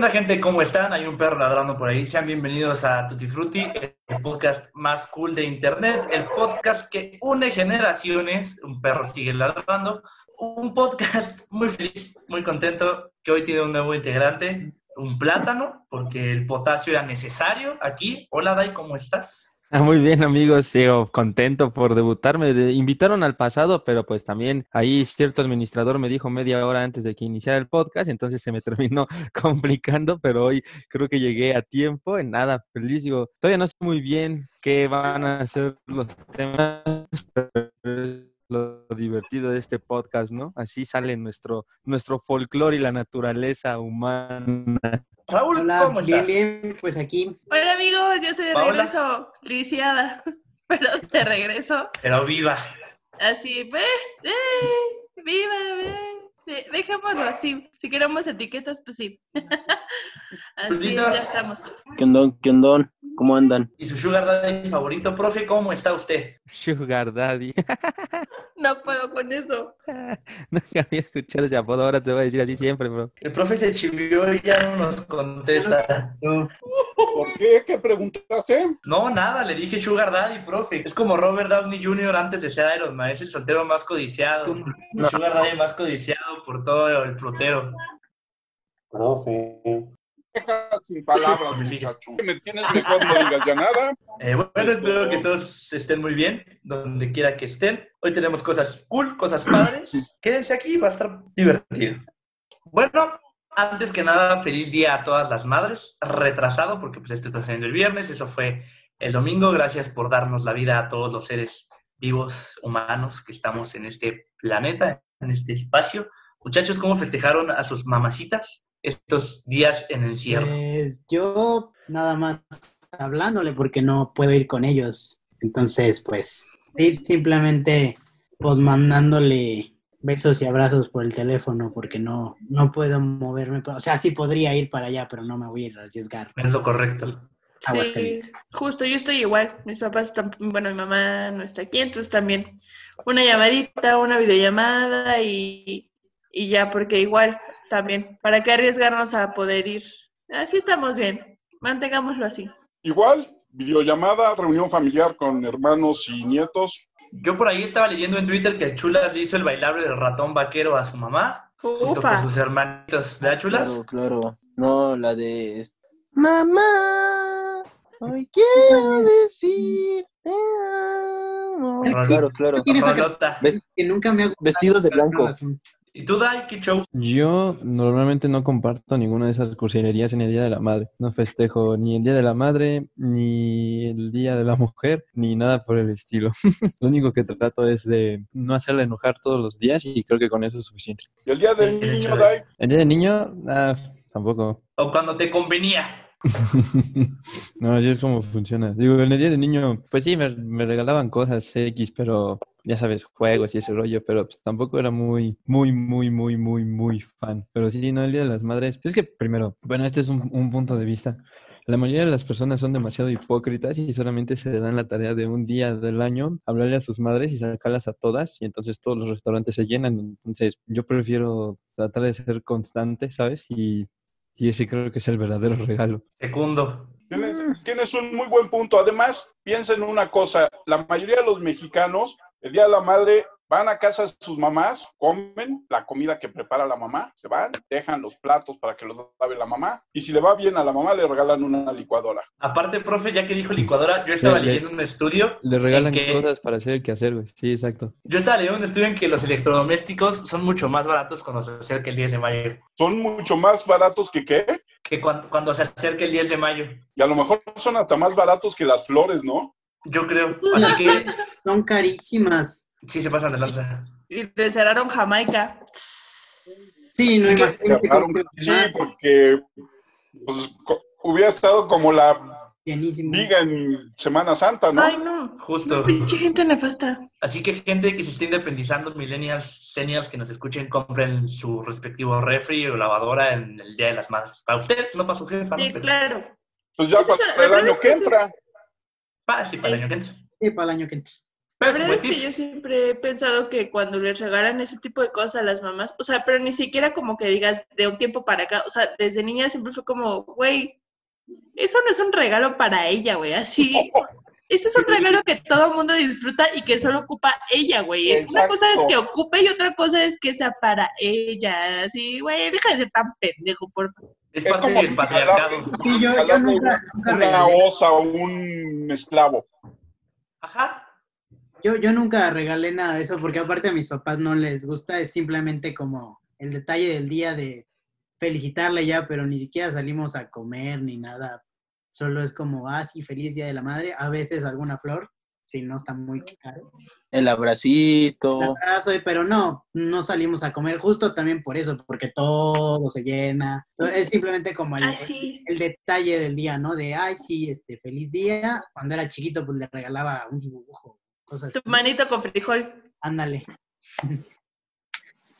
¿qué gente? ¿Cómo están? Hay un perro ladrando por ahí. Sean bienvenidos a Tutti Frutti, el podcast más cool de Internet, el podcast que une generaciones. Un perro sigue ladrando. Un podcast muy feliz, muy contento, que hoy tiene un nuevo integrante, un plátano, porque el potasio era necesario aquí. Hola, Dai, ¿cómo estás? Ah, muy bien, amigos, sigo contento por debutarme. Me invitaron al pasado, pero pues también ahí cierto administrador me dijo media hora antes de que iniciara el podcast, entonces se me terminó complicando, pero hoy creo que llegué a tiempo. En nada, feliz, digo, todavía no sé muy bien qué van a ser los temas, pero lo divertido de este podcast, ¿no? Así sale nuestro, nuestro folclore y la naturaleza humana. Raúl, Hola, ¿cómo bien, estás? bien, pues aquí. Hola amigos, yo estoy de Paola. regreso, lisiada, pero de regreso. Pero viva. Así, ve, eh, viva, ve. de- Dejémoslo así. Si queremos etiquetas, pues sí. así Frutitas. ya estamos. ¿Qué ondón? ¿Qué ondón? ¿Cómo andan? ¿Y su sugar daddy favorito? Profe, ¿cómo está usted? Sugar Daddy. No puedo con eso. Nunca había escuchado ese apodo, ahora te voy a decir así siempre, bro. El profe se chivió y ya no nos contesta. ¿Por qué? ¿Qué preguntaste? No, nada, le dije Sugar Daddy, profe. Es como Robert Downey Jr. antes de ser Iron Man, es el soltero más codiciado. Sugar Daddy más codiciado por todo el frutero. Deja sin palabras, muchacho. Me tienes mejor, no digas ya nada. Eh, bueno, espero que todos estén muy bien, donde quiera que estén. Hoy tenemos cosas cool, cosas padres. Quédense aquí, va a estar divertido. Bueno, antes que nada, feliz día a todas las madres. Retrasado, porque pues esto está saliendo el viernes, eso fue el domingo. Gracias por darnos la vida a todos los seres vivos, humanos que estamos en este planeta, en este espacio. Muchachos, ¿cómo festejaron a sus mamacitas estos días en encierro? pues yo nada más hablándole porque no puedo ir con ellos. Entonces, pues, ir simplemente pues mandándole besos y abrazos por el teléfono porque no, no puedo moverme. O sea, sí podría ir para allá, pero no me voy a ir a arriesgar. Es lo correcto. Sí, justo, yo estoy igual. Mis papás están, bueno, mi mamá no está aquí, entonces también una llamadita, una videollamada y, y ya, porque igual también, ¿para qué arriesgarnos a poder ir? Así estamos bien, mantengámoslo así. Igual, videollamada, reunión familiar con hermanos y nietos. Yo por ahí estaba leyendo en Twitter que Chulas hizo el bailable del ratón vaquero a su mamá, junto Ufa. con sus hermanitos. ¿Verdad, Chulas? Claro, claro. No, la de... est- Mamá, hoy quiero decir te amo. Rolota. Claro, claro. Ves- Que nunca me ha. Vestidos de blanco. ¿Y tú, Dai? ¿Qué show? Yo normalmente no comparto ninguna de esas cursilerías en el Día de la Madre. No festejo ni el Día de la Madre, ni el Día de la Mujer, ni nada por el estilo. Lo único que trato es de no hacerla enojar todos los días y creo que con eso es suficiente. Y el día del El niño, Dai, El Día del Niño, ah, tampoco. O cuando te convenía. No, así es como funciona. Digo, en el día del niño, pues sí, me, regalaban cosas X, pero ya sabes, juegos y ese rollo, pero pues tampoco era muy, muy, muy, muy, muy, muy fan. Pero sí, no, el Día de las Madres. Es que primero, bueno, este es un punto de vista. La mayoría de las personas son demasiado hipócritas y solamente se dan la tarea de un día del año hablarle a sus madres y sacarlas a todas y entonces todos los restaurantes se llenan. Entonces yo prefiero tratar de ser constante, ¿sabes? Y, y ese creo que es el verdadero regalo. Segundo. tienes, tienes un muy buen punto. Además, piensa en una cosa. La mayoría de los mexicanos, el día de la madre, van a casa de sus mamás, comen la comida que prepara la mamá, se van, dejan los platos para que los lave la mamá. Y si le va bien a la mamá, le regalan una licuadora. Aparte, profe, ya que dijo licuadora, yo estaba Le- le- leyendo un estudio. Le regalan que- cosas para hacer el quehacer, güey. Sí, exacto. Yo estaba leyendo un estudio en que los electrodomésticos son mucho más baratos cuando se acerca el 10 de mayo. Son mucho más baratos que qué. Que cuando, cuando se acerca el 10 de mayo. Y a lo mejor son hasta más baratos que las flores, ¿no? Yo creo. Así que Son carísimas. Sí se pasan de lanza. Y de cerraron Jamaica. Sí, no que sí, porque pues, hubiera estado como la Bienísimo. liga en Semana Santa, ¿no? Ay, no. Justo. Pinche gente nefasta. Así que gente que se esté independizando, millennials, seniors que nos escuchen, compren su respectivo refri o lavadora en el Día de las Madres. Para ustedes, no para su jefa, ¿no? Sí, Pero claro. Pues ya para el año que entra. para, sí, para el año que entra. Sí, para el año que entra. Pero La verdad es que yo siempre he pensado que cuando les regalan ese tipo de cosas a las mamás, o sea, pero ni siquiera como que digas de un tiempo para acá, o sea, desde niña siempre fue como, güey, eso no es un regalo para ella, güey, así. Eso es un regalo que todo el mundo disfruta y que solo ocupa ella, güey. Una cosa es que ocupe y otra cosa es que sea para ella. Así, güey, deja de ser tan pendejo, por favor. Es, como del patriarcado. Sí, yo, yo nunca, nunca Una regalé. osa o un esclavo. Ajá. Yo, yo nunca regalé nada de eso porque aparte a mis papás no les gusta, es simplemente como el detalle del día de felicitarle ya, pero ni siquiera salimos a comer ni nada. Solo es como, ah, sí, feliz día de la madre. A veces alguna flor, si no está muy caro. El abracito. Un abrazo, pero no, no salimos a comer justo también por eso, porque todo se llena. Es simplemente como el, Ay, sí. el detalle del día, ¿no? De, ay, sí, este, feliz día. Cuando era chiquito, pues le regalaba un dibujo, cosas Tu así. manito con frijol. Ándale.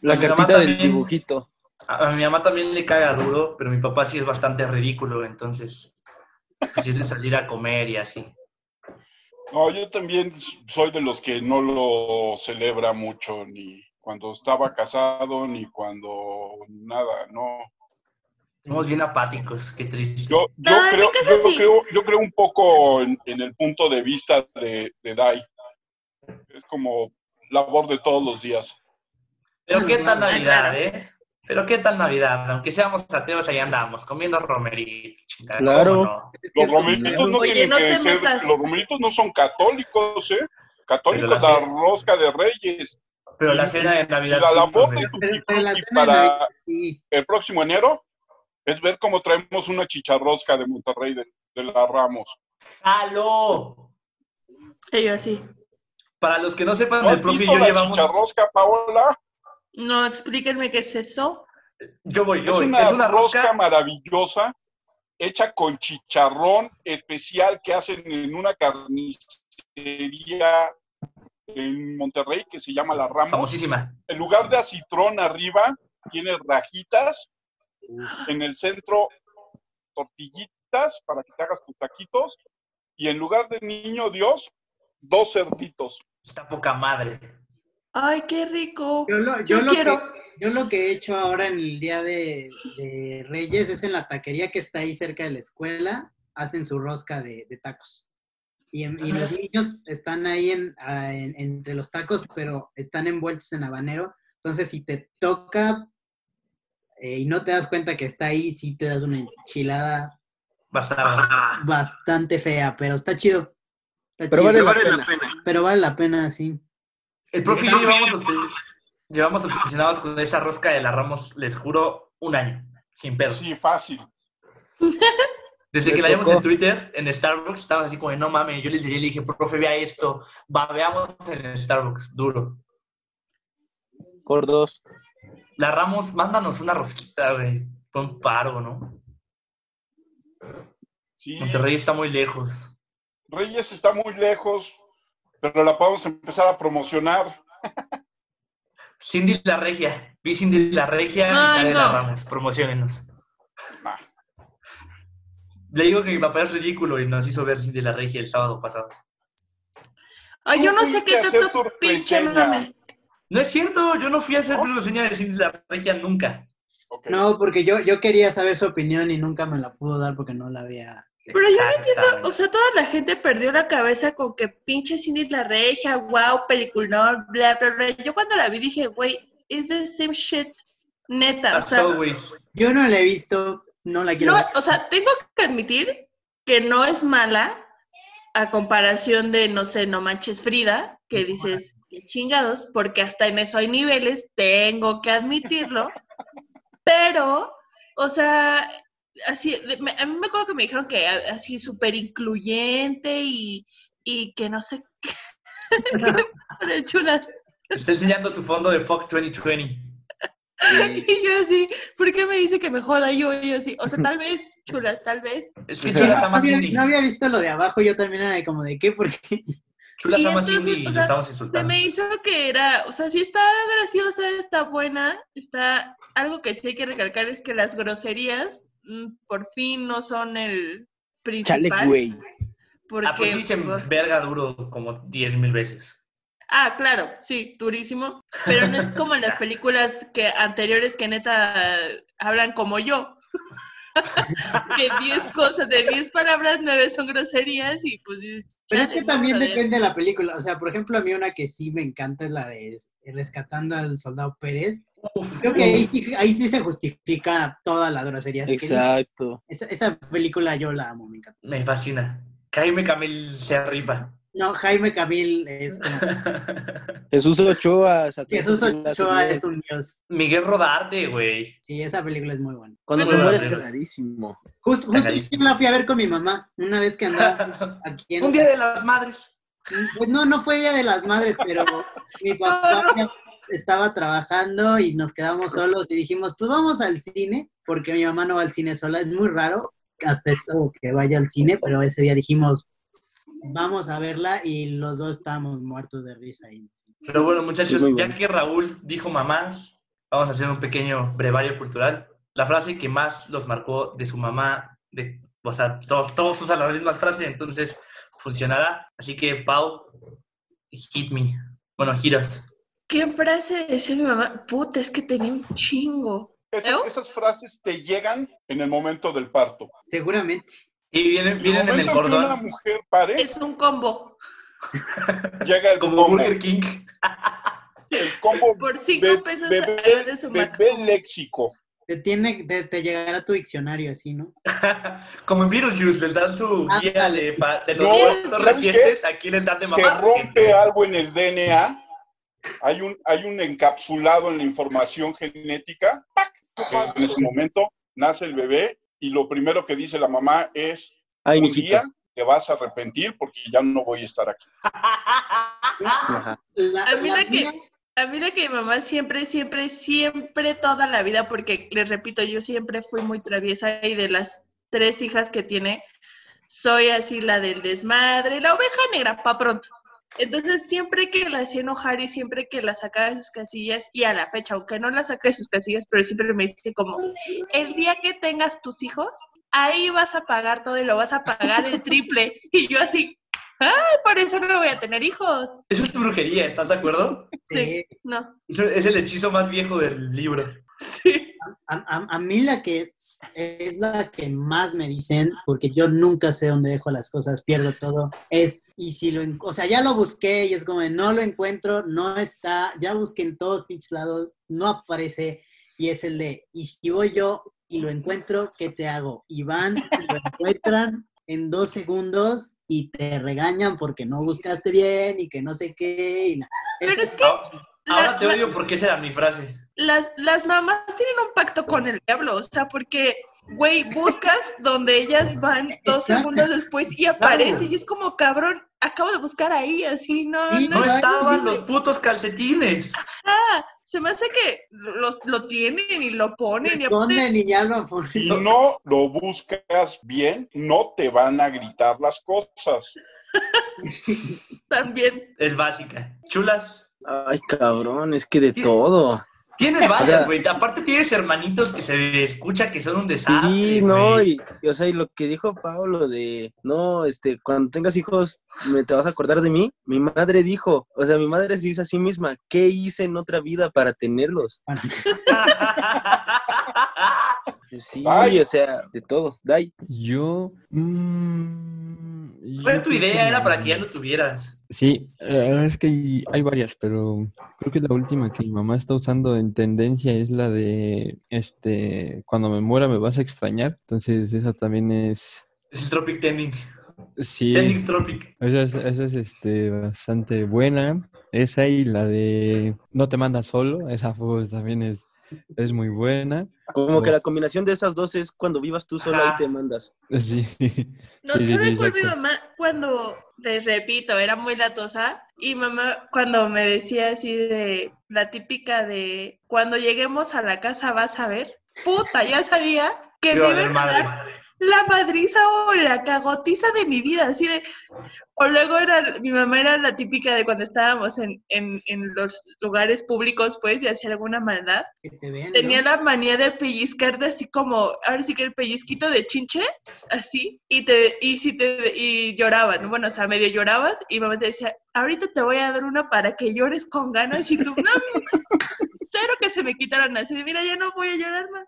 La cartita del también. dibujito. A, a mi mamá también le caga duro, pero mi papá sí es bastante ridículo, entonces. Sí es de salir a comer y así. No, yo también soy de los que no lo celebra mucho, ni cuando estaba casado, ni cuando nada, no. Somos bien apáticos, qué triste. Yo, No, creo, yo, creo, yo creo un poco en, en el punto de vista de, de Dai. Es como labor de todos los días. Pero qué tal Ah, Navidad. ¿eh? Pero qué tal Navidad, aunque seamos ateos, ahí andamos, comiendo romeritos, chingada. ¿cómo Claro. no? Los romeritos no Oye, tienen no que te ser, metas. los romeritos no son católicos, ¿eh? Católicos la la rosca de reyes. Pero la Y- cena de Y Navidad. la sí, labor profe. de tu Pero, pero la Tutti cena de para Navidad, sí. el próximo enero es ver cómo traemos una chicharrosca de Monterrey de, de la Ramos. ¡Jalo! Y yo así. Para los que no sepan, ¿No el has profe y yo la llevamos. chicharrosca, Paola? No, explíquenme qué es eso. Yo voy, yo Es voy. una, Es una rosca, rosca. maravillosa hecha con chicharrón especial que hacen en una carnicería en Monterrey que se llama La Ramos. Famosísima. En lugar de acitrón arriba, tiene rajitas. En el centro, tortillitas para que te hagas tus taquitos. Y en lugar de niño Dios, dos cerditos. Está poca madre. Ay, qué rico. Yo lo, Yo yo lo quiero. que, yo lo que he hecho ahora en el día de, de Reyes es en la taquería que está ahí cerca de la escuela, hacen su rosca de, de tacos. Y, en- y los niños están ahí en, ah, en- entre los tacos, pero están envueltos en habanero. Entonces, si te toca eh, y no te das cuenta que está ahí, sí te das una enchilada bastante fea, pero está chido. Pero vale la pena. Pero vale la pena, sí. El profe y yo llevamos, obses- llevamos obsesionados con esa rosca de la Ramos, les juro, un año. Sin pedos. Sí, fácil. Desde Me que la vimos en Twitter, en Starbucks, estaba así como, de, no mames, yo les diría, le dije, profe, vea esto, va, veamos en Starbucks, duro. Por dos. La Ramos, mándanos una rosquita, güey, fue un paro, ¿no? Sí, Monterrey está muy lejos. Reyes está muy lejos, pero la podemos empezar a promocionar. Cindy la Regia, vi Cindy la Regia y Ay, sale la no. Ramos, promocionenos. Le digo que mi papá es ridículo y nos hizo ver Cindy la Regia el sábado pasado. Ay, yo no sé qué tanto tu pinche mame. No es cierto, yo no fui a hacer ¿No? reseña de Cindy la Regia nunca. No, porque yo, yo quería saber su opinión y nunca me la pudo dar porque no la había. Pero yo no Exactamente. O sea, toda la gente perdió la cabeza con que pinche Cindy la regia, wow, peliculón, bla, bla, bla. Yo cuando la vi dije, güey, es the same shit, neta. O As sea, always. Yo no la he visto, no la quiero no, ver. o sea, tengo que admitir que no es mala a comparación de, no sé, No Manches Frida, que dices, qué chingados, porque hasta en eso hay niveles, tengo que admitirlo, pero, o sea, así, de- me- a mí me acuerdo que me dijeron que así súper incluyente y, y que no sé qué, chulas. Está enseñando su fondo de Fuck 2020. Y yo así, ¿por qué me dice que me joda yo? Y yo así, o sea, tal vez, chulas, tal vez. Es que No, Chulas ama había, Cindy. no había visto lo de abajo, yo también era de como de qué, porque Chulas Y ama entonces, Cindy y o lo sea, estamos Se insultando. me hizo que era, o sea, sí está graciosa, está buena, está, algo que sí hay que recalcar es que las groserías por fin no son el Chale, principal. güey. Porque, Ah, pues sí, se por- verga duro como 10 mil veces. Ah, claro, sí, durísimo. Pero no es como en las películas que anteriores que neta hablan como yo. que 10 cosas, de 10 palabras, 9 son groserías y pues dices, Pero es "Chale, que también vamos a ver". depende de la película. O sea, por ejemplo, a mí una que sí me encanta es la de Rescatando al Soldado Pérez. Uf, Creo que ahí sí, ahí sí se justifica toda la grosería. Que Exacto. Esa, esa película yo la amo, me encanta. me fascina. Jaime Camil se rifa. No, Jaime Camil es. Jesús Ochoa. Jesús Ochoa es un dios. Miguel Rodarte, güey. Sí, esa película es muy buena. Cuando se muere es clarísimo. Justo, justo yo la fui a ver con mi mamá una vez que andaba aquí en... Un día de las madres. Pues no, no fue Día de las Madres, pero mi papá estaba trabajando y nos quedamos solos y dijimos, pues vamos al cine, porque mi mamá no va al cine sola, es muy raro hasta eso que vaya al cine, pero ese día dijimos, vamos a verla y los dos estábamos muertos de risa. ahí. Pero bueno, muchachos, Sí, ya que Raúl dijo mamás, vamos a hacer un pequeño brevario cultural. La frase que más los marcó de su mamá, de, o sea, todos, todos usan las mismas frases, entonces funcionará. Así que, Pau, hit me. Bueno, giras. ¿Qué frase decía mi mamá? Puta, es que tenía un chingo. Esa- ¿Eh? esas frases te llegan en el momento del parto. Seguramente. Y vienen, vienen en el momento que una cordón, mujer pare, Es un combo. llega el como combo, Burger King. el combo Por cinco be- pesos bebé, de su bebé léxico. Te, tiene, te, te llegará tu diccionario así, ¿no? como en Beetlejuice, les dan su Ah, guía de, pa- de los No, muertos ¿sabes recientes, aquí les dan de Se mamá. rompe algo en el DNA, hay un, hay un encapsulado en la información genética, ¡pac! en ese momento nace el bebé y lo primero que dice la mamá es, Ay, un mijito. día te vas a arrepentir porque ya no voy a estar aquí. Ajá. La- A mí la la que, a mí la que mi mamá siempre, siempre, siempre toda la vida, porque les repito, yo siempre fui muy traviesa y de las tres hijas que tiene, soy así la del desmadre, la oveja negra, pa' pronto. Entonces, siempre que la hacía enojar y siempre que la sacaba de sus casillas, y a la fecha, aunque no la saque de sus casillas, pero siempre me dice como, el día que tengas tus hijos, ahí vas a pagar todo y lo vas a pagar el triple. Y yo así, ay, por eso no voy a tener hijos. Eso es brujería, ¿estás de acuerdo? sí. No, Es el hechizo más viejo del libro. Sí. A, a- a mí la que es, la que más me dicen, porque yo nunca sé dónde dejo las cosas, pierdo todo, es, y si lo, o sea, ya lo busqué y es como, de, no lo encuentro, no está, ya busqué en todos pinches lados, no aparece, y es el de, y si voy yo y lo encuentro, ¿qué te hago? Y van y lo encuentran en dos segundos y te regañan porque no buscaste bien y que no sé qué. Y na- Pero Eso- es que Ahora La- te odio porque esa era mi frase. las, las mamás tienen un pacto con el diablo, o sea, porque, güey, buscas donde ellas van dos Exacto. segundos después y aparece y es como, cabrón, acabo de buscar ahí, así, no, Sí, no, No estaban los putos calcetines. ah, se me hace que los, lo tienen y lo ponen y aparte, esconden y ya lo ponen. Si no lo buscas bien, no te van a gritar las cosas. también. Es básica. Chulas. Ay, cabrón, es que de todo. Tienes varias, sea- güey. Aparte tienes hermanitos que se escucha que son un desastre. Sí, no, y, y, o sea, y lo que dijo Pablo de, no, este, cuando tengas hijos, me te vas a acordar de mí. Mi madre dijo, o sea, mi madre se dice a sí misma, ¿qué hice en otra vida para tenerlos? Sí, Ay. o sea, de todo. Dai. Yo. mm, Fue yo tu idea, era para que ya lo tuvieras. Sí, es que hay, varias, pero creo que la última que mi mamá está usando en tendencia es la de, este, cuando me muera me vas a extrañar. Entonces esa también es, Es el Tropic Tending. sí, Tending Tropic. esa es, esa es este, bastante buena. Esa y la de no te mandas solo, esa pues, también es, es muy buena. Como que la combinación de esas dos es cuando vivas tú solo Ajá. ahí te mandas. Sí. No, Sí, sí, ¿saben sí, cuál mi mamá? Cuando, les repito, era muy latosa, y mamá cuando me decía así de, la típica de, cuando lleguemos a la casa vas a ver, puta, ya sabía que Iba me a valer iban a madre. dar la madriza o la cagotiza de mi vida, así de... O luego era, mi mamá era la típica de cuando estábamos en, en, en los lugares públicos, pues, y hacía alguna maldad. Que te vean, Tenía ¿no? la manía de pellizcarte así como, ahora sí que el pellizquito de chinche, así, y te, y si te, y lloraban, bueno, o sea, medio llorabas, y mamá te decía, ahorita te voy a dar una para que llores con ganas, y tú, no, cero que se me quitaron así, de, mira, ya no voy a llorar más.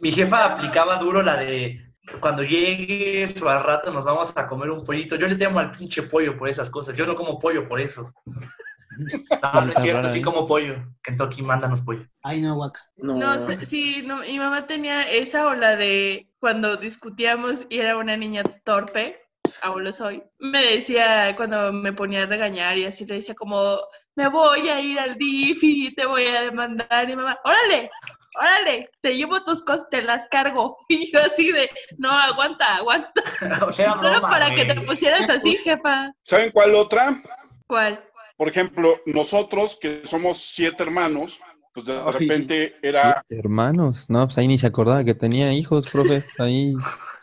Mi jefa aplicaba duro la de cuando llegues o al rato nos vamos a comer un pollito. Yo le temo al pinche pollo por esas cosas. Yo no como pollo por eso. No, no es cierto, sí ¿eh? como pollo. Kentucky, mándanos pollo. Ay, no, guaca. No, No, sé, sí, no, mi mamá tenía esa o la de cuando discutíamos y era una niña torpe, aún lo soy, me decía cuando me ponía a regañar y así le decía como, me voy a ir al DIF y te voy a demandar y mamá, órale, órale, te llevo tus cosas, te las cargo. Y yo así de, no, aguanta, aguanta. o sea, Solo broma, para que te pusieras así, jefa. ¿Saben cuál otra? ¿Cuál? Por ejemplo, nosotros que somos siete hermanos, pues de Ay. repente era Hermanos, no, pues ahí ni se acordaba que tenía hijos, profe. Ahí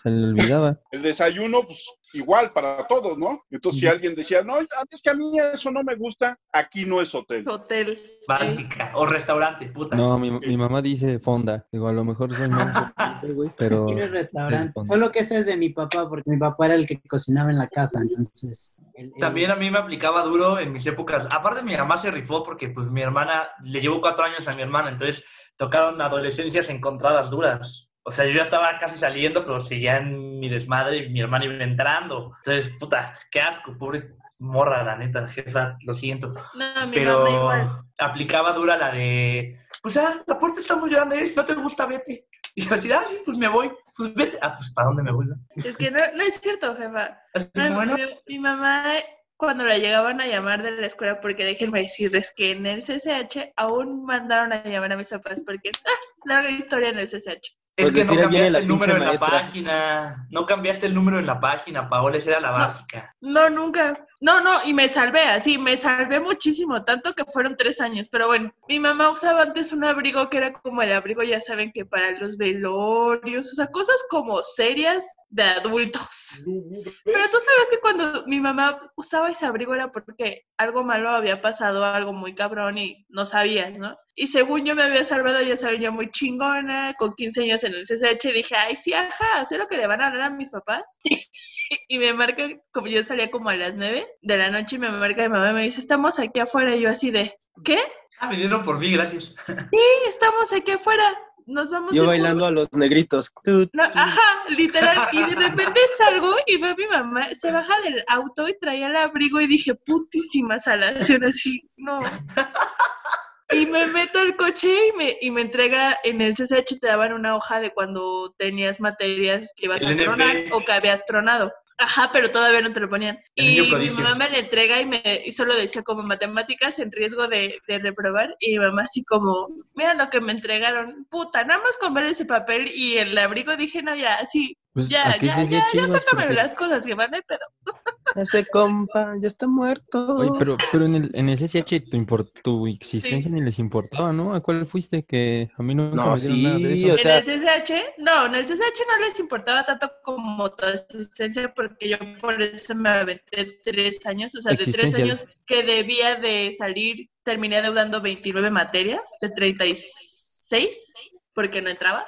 se le olvidaba. el desayuno, pues igual para todos, ¿no? Entonces, si alguien decía, no, es que a mí eso no me gusta, aquí no es hotel. Hotel. Básica. O restaurante, puta. No, mi, mi mamá dice fonda. Digo, a lo mejor soy más, güey, pero... Quiero restaurante. Solo que ese es de mi papá, porque mi papá era el que cocinaba en la casa, entonces. También a mí me aplicaba duro en mis épocas. Aparte, mi mamá se rifó porque pues mi hermana, le llevo cuatro años a mi hermana, entonces tocaron adolescencias encontradas duras. O sea, yo ya estaba casi saliendo, pero seguía en mi desmadre y mi hermana iba entrando. Entonces, puta, qué asco, pobre morra, la neta, jefa, lo siento. No, mi Pero mamá igual. aplicaba dura la de, pues ah, la puerta está muy grande, si no te gusta, vete. Y yo así, ay, pues me voy, pues vete. Ah, pues ¿para dónde me voy? no? Es que no, no es cierto, jefa. Así, No, bueno, mi, mi mamá, cuando la llegaban a llamar de la escuela, porque déjenme decirles que en el CCH aún mandaron a llamar a mis papás, porque, ah, larga historia en el CCH. Es Pues que no cambiaste el número en la maestra. página. No cambiaste el número en la página, Paola, esa era la básica. No, nunca. No, no, y me salvé así, me salvé muchísimo, tanto que fueron tres años. Pero bueno, mi mamá usaba antes un abrigo que era como el abrigo, ya saben que para los velorios, o sea, cosas como serias de adultos. Pero tú sabes que cuando mi mamá usaba ese abrigo era porque algo malo había pasado, algo muy cabrón y no sabías, ¿no? Y según yo me había salvado, ya sabía yo muy chingona, con 15 años en el CCH, dije, ay, sí, ajá, sé lo que le van a hablar a mis papás. y me marcan, como yo salía como a las 9 de la noche y me marca mi mamá y me dice, estamos aquí afuera. Y yo así de, ¿qué? Ah, me dieron por mí, gracias. Sí, estamos aquí afuera. Nos vamos Yo a bailando a los negritos. No, ajá, literal. Y de repente salgo y veo a mi mamá, se baja del auto y traía el abrigo y dije, putísima salación, así, no. Y me meto al coche y me, y me entrega, en el CCH te daban una hoja de cuando tenías materias que ibas El a NP. tronar o que habías tronado. Ajá, pero todavía no te lo ponían. El Y mi mamá me la entrega y, me, y solo decía como matemáticas en riesgo de, de reprobar. Y mi mamá así como, mira lo que me entregaron. Puta, nada más con ver ese papel y el abrigo dije, no, ya, sí, Pues, ya, ¿a qué ya, se ya, hacía ya, chivas? sácame Porque- las cosas que van, pero ese compa ya está muerto. Oye, pero, pero en el, en el CCH tu, import- tu existencia ni les importaba, ¿no? ¿A cuál fuiste? Que a mí nunca No, me dieron nada de sí, eso. o sea- en el CCH, no, en el CCH no les importaba tanto como tu asistencia porque yo por eso me aventé tres años, o sea, de tres Existencia. años que debía de salir, terminé deudando 29 materias de 36 porque no entraba,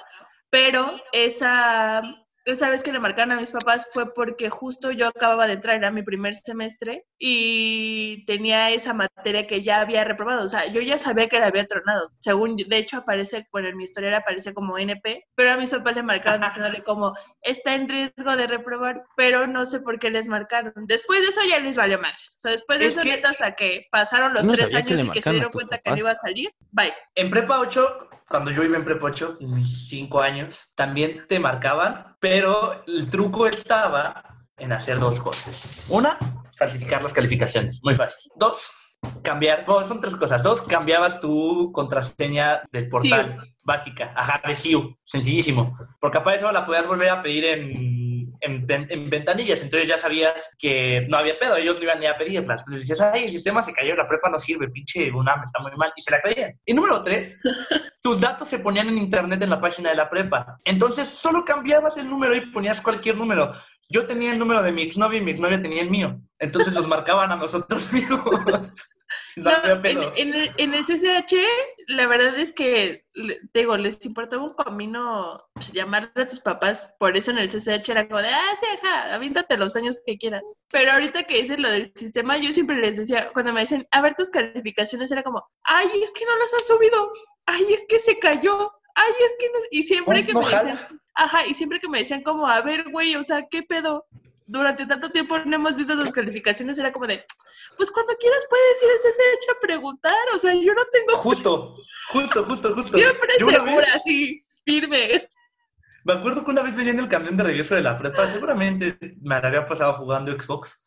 pero esa, esa vez que le marcaron a mis papás fue porque justo yo acababa de entrar, era mi primer semestre y tenía esa materia que ya había reprobado, o sea, yo ya sabía que la había tronado, según, de hecho aparece, bueno, en mi historia aparece como NP, pero a mis papás le marcaron diciéndole como, está en riesgo de reprobar, pero no sé por qué les marcaron. Después de eso ya les valió madres, o sea, después de Es eso que- neta hasta que pasaron los No tres que años le y que se a dieron cuenta que papás. no iba a salir, bye. En prepa 8, cuando yo iba en prepa 8, mis 5 años, también te marcaban, pero el truco estaba en hacer dos cosas. Una, falsificar las calificaciones, muy fácil. Dos, cambiar, son tres cosas. Dos, cambiabas tu contraseña del portal básica, ajá, de SIU, sencillísimo. Porque para eso la podías volver a pedir en, en, en ventanillas, entonces ya sabías que no había pedo, ellos no iban ni a pedirlas. Entonces decías, ay, el sistema se cayó, la prepa no sirve, pinche UNAM, está muy mal, y se la creían. Y número tres, tus datos se ponían en internet en la página de la prepa. Entonces solo cambiabas el número y ponías cualquier número. Yo tenía el número de mi exnovia y mi exnovia tenía el mío. Entonces los marcaban a nosotros mismos. No, No, había en, en el, en el CCH, la verdad es que, digo, les importaba un comino pues, llamarle a tus papás, por eso en el CCH era como de, ah, sí, ajá, avíntate los años que quieras. Pero ahorita que dices lo del sistema, yo siempre les decía, cuando me dicen, a ver tus calificaciones, era como, ay, es que no las has subido, ay, es que se cayó, ay, es que no... Y siempre que me decían, ajá, y siempre que me decían como, a ver, güey, o sea, ¿qué pedo? Durante tanto tiempo no hemos visto tus calificaciones, era como de, pues cuando quieras puedes ir al CCH a preguntar, o sea, yo no tengo Justo, justo, justo, justo. siempre segura, vez- así, firme. Me acuerdo que una vez venía en el camión de regreso de la prepa, seguramente me había pasado jugando Xbox,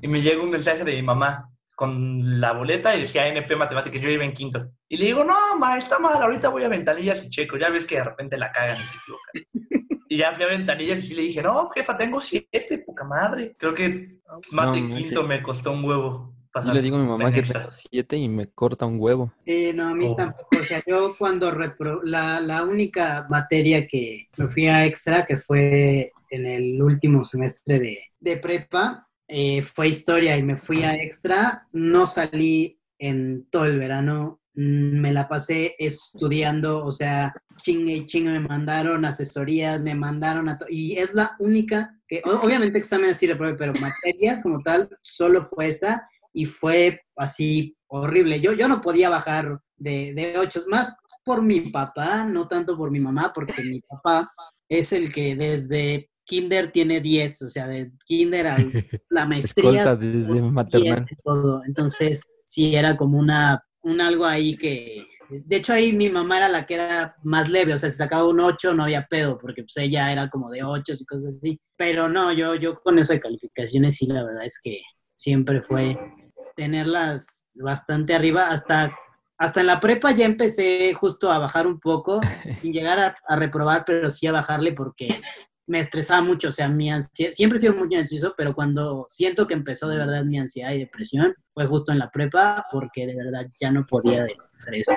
y me llega un mensaje de mi mamá con la boleta y decía NP Matemáticas, yo iba en quinto. Y le digo, no, ma, está mal, ahorita voy a ventanillas y checo, ya ves que de repente la cagan y se equivocan. Y ya fui a ventanillas y sí le dije, no, jefa, tengo siete, poca madre. Creo que mate No, quinto me costó un huevo. Yo pasar le digo a mi mamá que extra. tengo siete y me corta un huevo. Eh, no, a mí Oh. tampoco. O sea, yo cuando repro la, la única materia que me fui a extra, que fue en el último semestre de, de prepa, eh, fue historia y me fui a extra. No salí en todo el verano. Mm, Me la pasé estudiando, o sea, chingue y chingue, me mandaron asesorías, me mandaron a... Y es la única que, obviamente exámenes sí reprobé, pero materias como tal, solo fue esa y fue así horrible. Yo, yo no podía bajar de, de ocho, más por mi papá, no tanto por mi mamá, porque mi papá es el que desde kinder tiene 10, o sea, de kinder a la maestría. Escolta desde 10 maternal. todo. Entonces, sí, era como una, un algo ahí que... De hecho, ahí mi mamá era la que era más leve, o sea, si sacaba un 8 no había pedo, porque pues ella era como de 8 y cosas así. Pero no, yo, yo con eso de calificaciones sí, la verdad es que siempre fue tenerlas bastante arriba. Hasta, hasta en la prepa ya empecé justo a bajar un poco, sin llegar a, a reprobar, pero sí a bajarle porque me estresaba mucho. O sea, mi ansiedad, siempre he sido muy ansioso, pero cuando siento que empezó de verdad mi ansiedad y depresión, fue justo en la prepa porque de verdad ya no podía de estrés.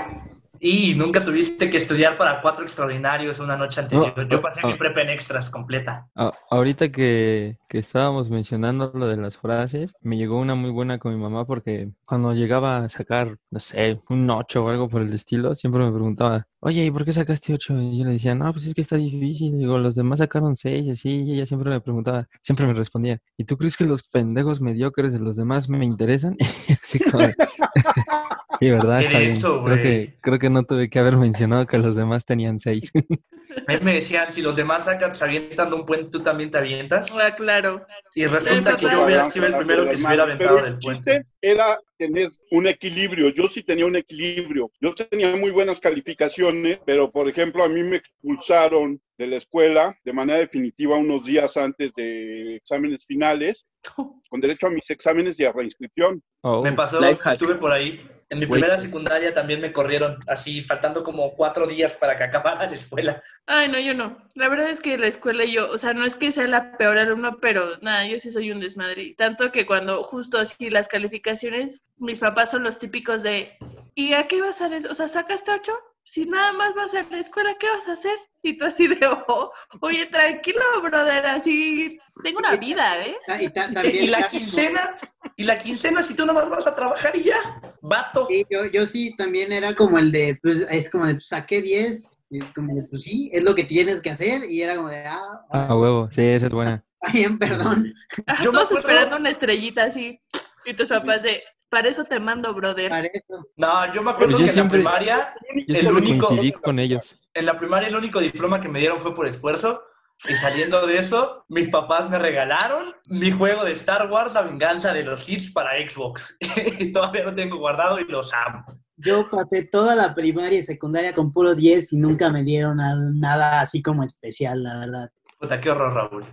Y nunca tuviste que estudiar para cuatro extraordinarios una noche anterior. No, Yo pasé mi prepa en extras completa. A- ahorita que, que estábamos mencionando lo de las frases, me llegó una muy buena con mi mamá porque cuando llegaba a sacar, no sé, un 8 o algo por el estilo, siempre me preguntaba, oye, ¿y por qué sacaste 8? Y yo le decía, no, pues es que está difícil. Digo, los demás sacaron 6, así, y ella siempre me preguntaba, siempre me respondía, ¿y tú crees que los pendejos mediocres de los demás me interesan? así como Sí, ¿verdad? Está bien. Creo que, creo que no tuve que haber mencionado que los demás tenían 6. A mí me decían, si los demás sacan, se avientan de un puente, tú también te avientas. Ah, claro. Y resulta que yo hubiera sido el primero que se hubiera aventado del el puente. era tener un equilibrio. Yo sí tenía un equilibrio. Yo tenía muy buenas calificaciones, pero por ejemplo a mí me expulsaron de la escuela de manera definitiva unos días antes de exámenes finales, con derecho a mis exámenes y a reinscripción. Oh, Me pasó, estuve por ahí. En mi primera secundaria también me corrieron, así faltando como cuatro días para que acabara la escuela. Ay, no, yo no. La verdad es que la escuela yo, o sea, no es que sea la peor alumna, pero nada, yo sí soy un desmadre. Y Tanto que cuando justo así las calificaciones, mis papás son los típicos de, ¿y a qué vas a hacer? O sea, ¿sacaste ocho? Si nada más vas a la escuela, ¿qué vas a hacer? Y tú así de, "Oh, oye, tranquilo, brother, así, tengo una vida, ¿eh? Ah, Y, ta- también Y la quincena, y la quincena si tú nomás vas a trabajar y ya, vato. Sí, yo, yo sí también era como el de, pues es como de, pues, saqué 10, y es como de, pues sí, es lo que tienes que hacer, y era como de, ah, a huevo, sí, esa es buena. ah, bien, perdón, Yo me todos acuerdo- esperando una estrellita así. Y tus papás de, para eso te mando, brother. para eso. No, yo me acuerdo yo que siempre- en la primaria, Yo El único- coincidí con ellos. en la primaria el único diploma que me dieron fue por esfuerzo. Y saliendo de eso, mis papás me regalaron mi juego de Star Wars, La venganza de los Sith para Xbox. y todavía lo tengo guardado y los amo. Yo pasé toda la primaria y secundaria con puro 10 y nunca me dieron nada así como especial, la verdad. Puta, qué horror, Raúl.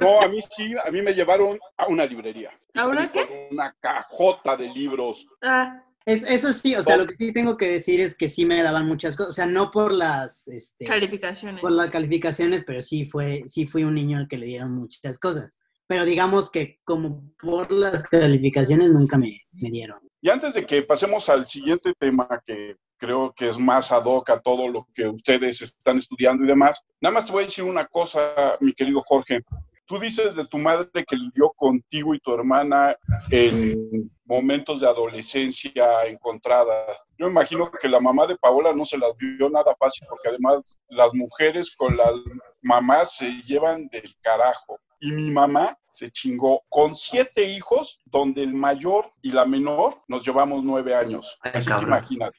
No, a mí sí, a mí me llevaron a una librería. ¿A una con Una cajota de libros. Ah, Es, eso sí, o sea, lo que sí tengo que decir es que sí me daban muchas cosas, o sea, no por las, este, Calificaciones. por las calificaciones, pero sí fue, sí fui un niño al que le dieron muchas cosas. Pero digamos que como por las calificaciones nunca me, me dieron. Y antes de que pasemos al siguiente tema que creo que es más ad hoc a todo lo que ustedes están estudiando y demás, nada más te voy a decir una cosa, mi querido Jorge. Tú dices de tu madre que lidió contigo y tu hermana en momentos de adolescencia encontrada. Yo imagino que la mamá de Paola no se las vio nada fácil porque además las mujeres con las mamás se llevan del carajo. Y mi mamá se chingó con siete hijos, donde el mayor y la menor nos llevamos nueve años. Ay, Así que imagínate.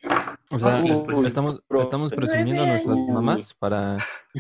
O sea, pues. estamos, Bro. estamos presumiendo a nuestras mamás para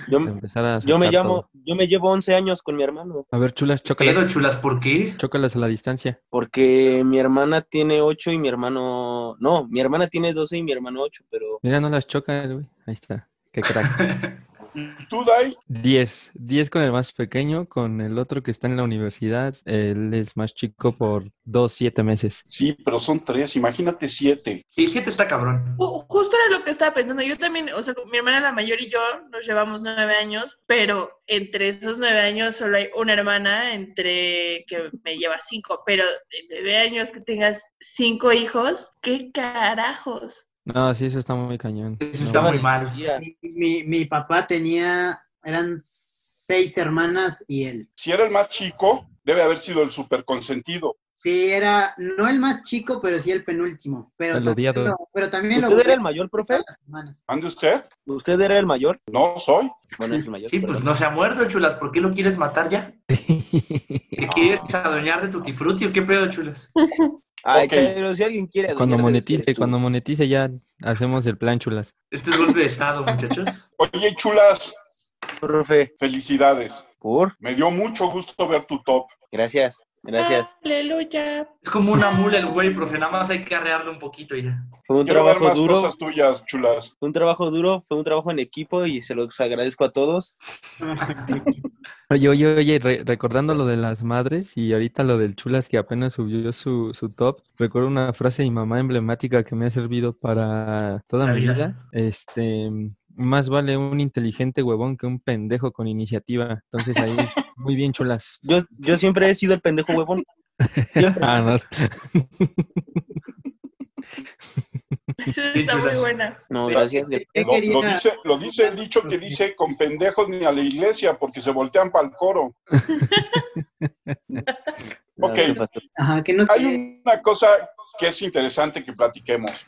Yo, empezar a yo me llamo, todo. yo me llevo 11 años con mi hermano, A ver, chulas, Pero, chócalas, chulas, ¿por qué? chócalas a la distancia. porque mi hermana tiene 8 y mi hermano, no, mi hermana tiene 12 y mi hermano 8, pero Mira, no las chocas, güey. Ahí está. Qué crack. ¿Y tú, Dai? 10. 10 con el más pequeño, con el otro que está en la universidad. Él es más chico por 2, 7 meses. Sí, pero son tres, imagínate siete. Sí, siete está cabrón. Ju- Justo era lo que estaba pensando. Yo también, o sea, mi hermana la mayor y yo nos llevamos nueve años, pero entre esos nueve años solo hay una hermana entre que me lleva cinco. Pero de nueve años que tengas cinco hijos, ¿qué carajos? No, sí, eso está muy cañón. Eso No, está muy mal. Mi, mi- mi papá tenía, eran seis hermanas y él. Si era el más chico, debe haber sido el súper consentido. Sí, era, no el más chico, pero sí el penúltimo. Pero El también lo, pero también lo ¿Usted era el mayor, profe? ¿Ande usted? ¿Usted era el mayor? No, soy. Bueno, es el mayor. Sí, pues no se ha muerto, chulas. ¿Por qué lo quieres matar ya? ¿Qué quieres adueñar de Tutti Frutti o qué pedo, chulas? Ay, pero si alguien quiere Cuando monetice, cuando monetice ya hacemos el plan, chulas. Esto es golpe de estado, muchachos. Oye, chulas, Profe, felicidades. por, Me dio mucho gusto ver tu top. gracias, gracias. Aleluya. Es como una mula el güey, profe. Nada más hay que arrearlo un poquito y ya. Fue un Quiero ver trabajo más duro, cosas tuyas, chulas. fue un trabajo duro, fue un trabajo en equipo y se los agradezco a todos. Oye, oye, oye, re- recordando lo de las madres y ahorita lo del chulas que apenas subió su, su top, recuerdo una frase de mi mamá emblemática que me ha servido para toda La mi vida. vida. Este, más vale un inteligente huevón que un pendejo con iniciativa. Entonces ahí, muy bien, chulas. Yo, yo siempre he sido el pendejo huevón. Ah, no. Está muy buena. No, gracias. ¿Qué Lo, lo dice, lo dice el dicho que dice con pendejos ni a la iglesia porque se voltean para el coro. Ok. Ajá, que nos Hay una cosa que es interesante que platiquemos.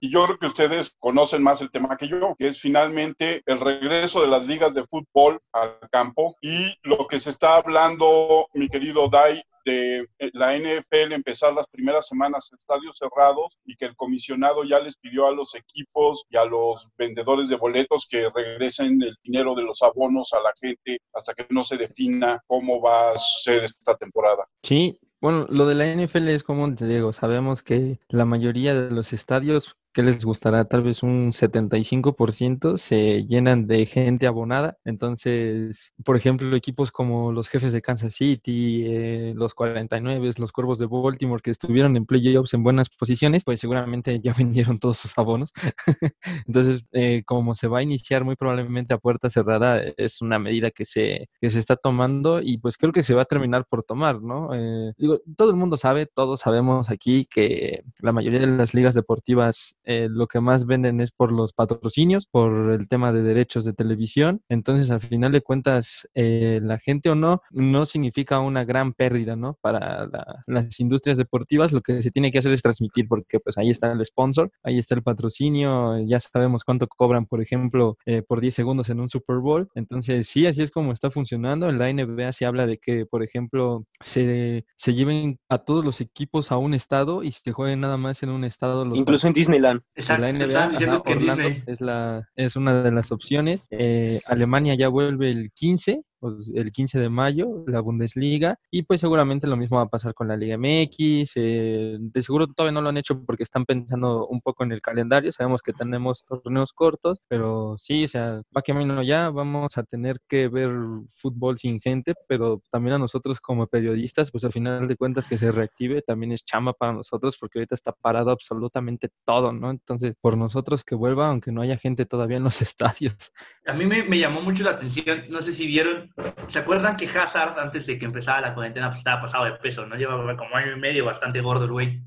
Y yo creo que ustedes conocen más el tema que yo, que es finalmente el regreso de las ligas de fútbol al campo y lo que se está hablando, mi querido Dai, de eh, la NFL empezar las primeras semanas estadios cerrados y que el comisionado ya les pidió a los equipos y a los vendedores de boletos que regresen el dinero de los abonos a la gente hasta que no se defina cómo va a ser esta temporada. Sí, bueno, lo de la NFL es como te digo, sabemos que la mayoría de los estadios, que les gustará? Tal vez un 75% se llenan de gente abonada. Entonces, por ejemplo, equipos como los jefes de Kansas City, eh, los 49, los Cuervos de Baltimore, que estuvieron en playoffs en buenas posiciones, pues seguramente ya vendieron todos sus abonos. Entonces, eh, como se va a iniciar muy probablemente a puerta cerrada, es una medida que se, que se está tomando y pues creo que se va a terminar por tomar, ¿no? Eh, digo, todo el mundo sabe, todos sabemos aquí que la mayoría de las ligas deportivas eh, lo que más venden es por los patrocinios, por el tema de derechos de televisión. Entonces, al final de cuentas, eh, la gente o no, no significa una gran pérdida, ¿no? Para la- las industrias deportivas, lo que se tiene que hacer es transmitir, porque pues ahí está el sponsor, ahí está el patrocinio, ya sabemos cuánto cobran, por ejemplo, eh, por 10 segundos en un Super Bowl. Entonces, sí, así es como está funcionando. En la NBA se habla de que, por ejemplo, se, se lleven a todos los equipos a un estado y se jueguen nada más en un estado los Incluso en Disneyland. Exacto, la te NBA, estaban diciendo ajá, que Orlando Disney. es, la, es una de las opciones. Eh, Alemania ya vuelve el 15 pues, el 15 de mayo, la Bundesliga, y pues seguramente lo mismo va a pasar con la Liga MX. eh, de seguro todavía no lo han hecho porque están pensando un poco en el calendario. Sabemos que tenemos torneos cortos, pero sí, o sea, va camino ya. Vamos a tener que ver fútbol sin gente, pero también a nosotros como periodistas, pues al final de cuentas que se reactive también es chamba para nosotros porque ahorita está parado absolutamente todo, ¿no? Entonces, por nosotros que vuelva, aunque no haya gente todavía en los estadios. A mí me, me llamó mucho la atención, no sé si vieron, ¿se acuerdan que Hazard antes de que empezara la cuarentena pues estaba pasado de peso, ¿no? Llevaba como año y medio bastante gordo el güey.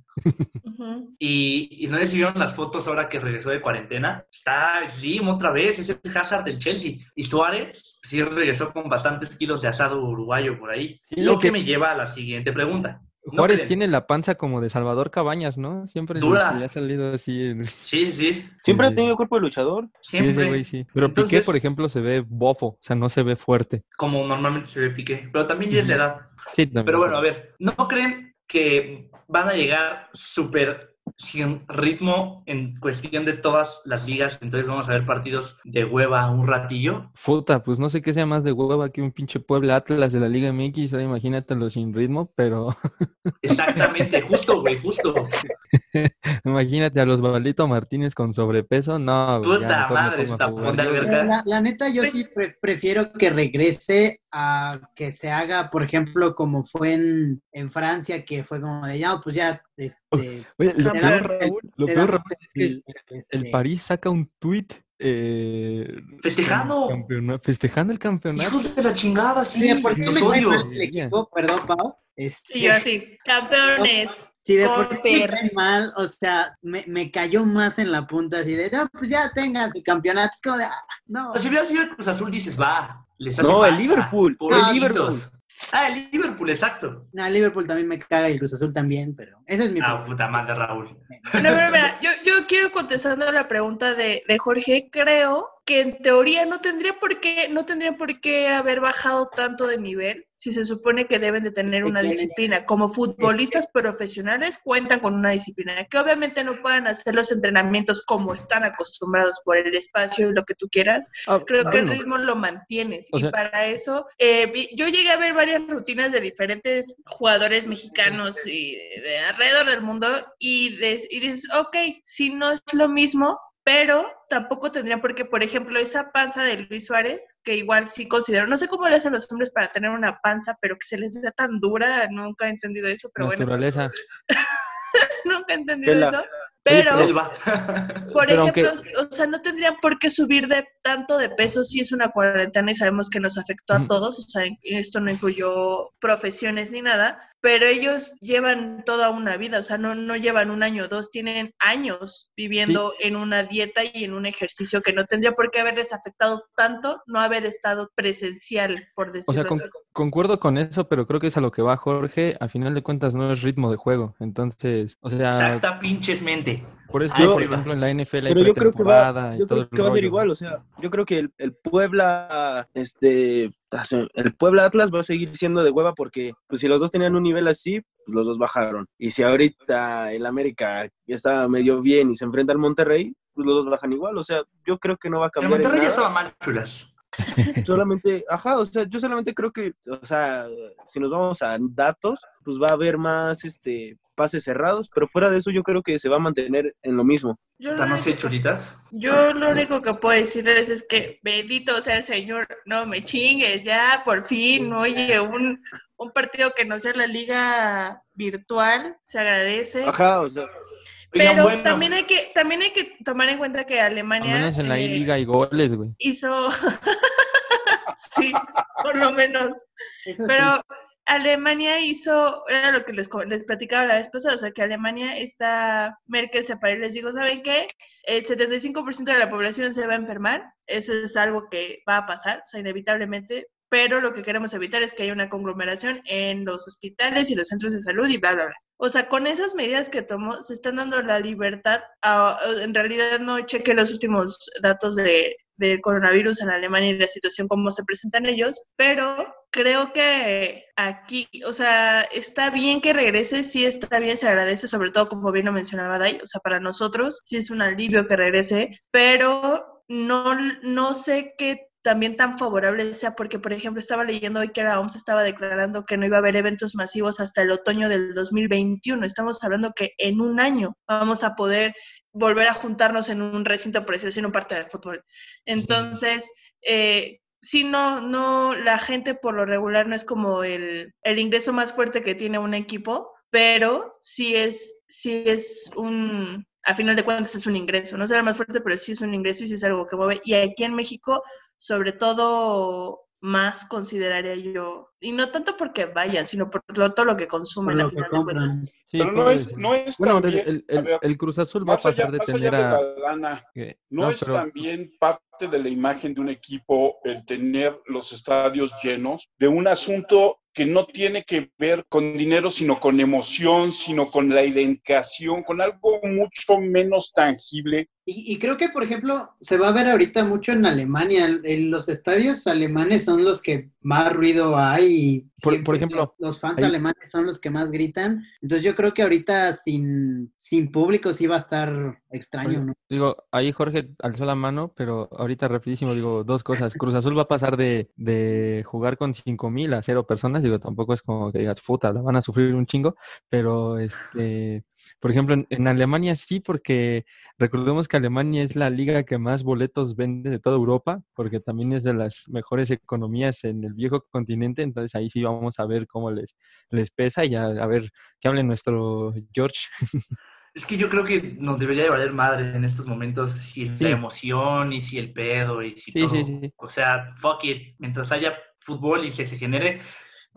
Y, y no vieron las fotos ahora que regresó de cuarentena. Está Jim otra vez, es el Hazard del Chelsea. Y Suárez sí regresó con bastantes kilos de asado uruguayo por ahí. Lo que me lleva a la siguiente pregunta. ¿No Juárez tiene la panza como de Salvador Cabañas, ¿no? Siempre se Dura. le ha salido así. el- Sí, sí, sí, Siempre Sí. ha tenido cuerpo de luchador. Sí, siempre. ese güey sí. Pero Piqué, por ejemplo, se ve bofo, o sea, no se ve fuerte. Como normalmente se ve Piqué. Pero también ya es la edad. Sí, también. Pero bueno, a ver, ¿no creen que van a llegar súper sin ritmo en cuestión de todas las ligas? Entonces vamos a ver partidos de hueva un ratillo. Puta, pues no sé qué sea más de hueva que un pinche Puebla Atlas de la Liga MX, ahora imagínatelo sin ritmo, pero Exactamente, justo, güey, justo. imagínate a los Balito Martínez con sobrepeso, no, Puta madre. La, la neta, yo Pues- sí pre- prefiero que regrese a que se haga, por ejemplo, como fue en, en Francia, que fue como de ya, pues ya, este, Oye, lo peor, Raúl, lo te peor, damos Raúl, es que el- el este, París saca un tuit eh, Festejando. festejando el campeonato. Hijos de la chingada, sí. Oye, ¿por qué me cae odio. mal el equipo? Perdón, Pau. Este, yo así, campeones. Sí, de por sí me mal, o sea, me, me cayó más en la punta así de, no, pues ya tenga su campeonato. Es como de, ah, no. Pues si hubiera sido el Cruz Azul, dices, va, les hace No, el falta. Liverpool, el Pobrecitos. Liverpool. Ah, el Liverpool, exacto. No, Liverpool también me caga y el Cruz Azul también, pero ese es mi Ah, puta madre, Raúl. No, pero mira, yo, yo quiero contestando la pregunta de, de Jorge, creo que en teoría no tendría por qué, no tendría por qué haber bajado tanto de nivel si se supone que deben de tener una disciplina. Como futbolistas profesionales cuentan con una disciplina, que obviamente no puedan hacer los entrenamientos como están acostumbrados por el espacio y lo que tú quieras, Ah, creo que el ritmo lo mantienes. O y sea- para eso, eh, yo llegué a ver varias rutinas de diferentes jugadores mexicanos y de alrededor del mundo y, des- y dices, ok, si no es lo mismo, pero tampoco tendría por qué, por ejemplo, esa panza de Luis Suárez, que igual sí considero, no sé cómo le hacen los hombres para tener una panza, pero que se les vea tan dura, nunca he entendido eso, pero bueno, naturaleza. nunca he entendido eso. Pero, Selva. por Pero ejemplo, aunque- o sea, no tendrían por qué subir de tanto de peso si es una cuarentena y sabemos que nos afectó a Ujú. todos, o sea, esto no incluyó profesiones ni nada, pero ellos llevan toda una vida, o sea, no, no llevan un año o dos, tienen años viviendo en una dieta y en un ejercicio que no tendría por qué haberles afectado tanto no haber estado presencial, por O decirlo sea, con- así. concuerdo con eso, pero creo que es a lo que va Jorge. A final de cuentas no es ritmo de juego. Entonces, o sea, Exacta pinches mente. Por eso, Ah, por ejemplo, en la NFL hay Pero yo creo que va, yo creo el que va a ser igual, o sea, yo creo que el, el Puebla, este, el Puebla Atlas va a seguir siendo de hueva porque, pues, si los dos tenían un nivel así, pues los dos bajaron. Y si ahorita el América está medio bien y se enfrenta al Monterrey, pues los dos bajan igual, o sea, yo creo que no va a El cambiar. en Monterrey ya estaba mal, chulas. Solamente, ajá, o sea, yo solamente creo que, o sea, si nos vamos a datos, pues va a haber más, este, pases cerrados, pero fuera de eso yo creo que se va a mantener en lo mismo. Yo lo No único-. Yo lo único que puedo decirles es que bendito sea el Señor, no me chingues, ya por fin, oye, un, un partido que no sea la liga virtual, se agradece. Ajá, o sea, Oigan, Pero bueno. también hay que también hay que tomar en cuenta que Al Alemania menos en la eh, I-Liga hay goles, güey. hizo sí, por lo menos. Eso sí. Pero Alemania hizo, era lo que les, les platicaba la vez pasada, o sea, que Alemania está, Merkel se paró y les digo, ¿saben qué? El 75% de la población se va a enfermar, eso es algo que va a pasar, o sea, inevitablemente, pero lo que queremos evitar es que haya una conglomeración en los hospitales y los centros de salud y bla, bla, bla. O sea, con esas medidas que tomó, se están dando la libertad, a- en realidad no cheque los últimos datos de, del coronavirus en Alemania y la situación como se presentan ellos, pero creo que aquí, o sea, está bien que regrese, sí está bien, se agradece, sobre todo como bien lo mencionaba Dai, o sea, para nosotros sí es un alivio que regrese, pero no, no sé qué también tan favorable sea porque, por ejemplo, estaba leyendo hoy que la OMS estaba declarando que no iba a haber eventos masivos hasta el otoño del 2021. Estamos hablando que en un año vamos a poder volver a juntarnos en un recinto, por decirlo así, en un partido de fútbol. Entonces, eh, sí, no, no, la gente por lo regular no es como el, el ingreso más fuerte que tiene un equipo, pero sí es, sí es un, a final de cuentas es un ingreso, no será más fuerte, pero sí es un ingreso y sí es algo que mueve. Y aquí en México, sobre todo, más consideraría yo, y no tanto porque vayan, sino por lo- todo lo que consumen a lo que final de cuentas. Sí, Pero no es, no es Bueno, también, el, el- a ver, el Cruz Azul va a más allá, pasar de tener de a... la lana, ¿no, es pero- también parte de la imagen de un equipo el tener los estadios llenos de un asunto que no tiene que ver con dinero, sino con emoción, sino con la identificación, con algo mucho menos tangible? Y, y creo que, por ejemplo, se va a ver ahorita mucho en Alemania. En los estadios alemanes son los que más ruido hay. y Por- por ejemplo, los fans hay- alemanes son los que más gritan. Entonces yo creo que ahorita sin, sin público sí va a estar extraño, ¿no? Digo, ahí Jorge alzó la mano, pero ahorita rapidísimo digo dos cosas. Cruz Azul va a pasar de, de jugar con cinco mil a cero personas. Digo, tampoco es como que digas, puta, la van a sufrir un chingo. Pero, este, por ejemplo, en, en Alemania sí, porque recordemos que Alemania es la liga que más boletos vende de toda Europa, porque también es de las mejores economías en el viejo continente. Entonces ahí sí vamos a ver cómo les, les pesa y a, a ver que hable nuestro George. Es que yo creo que nos debería de valer madre en estos momentos si Sí. la emoción y si el pedo y si Sí, todo. sí. O sea, fuck it. Mientras haya fútbol y se, se genere,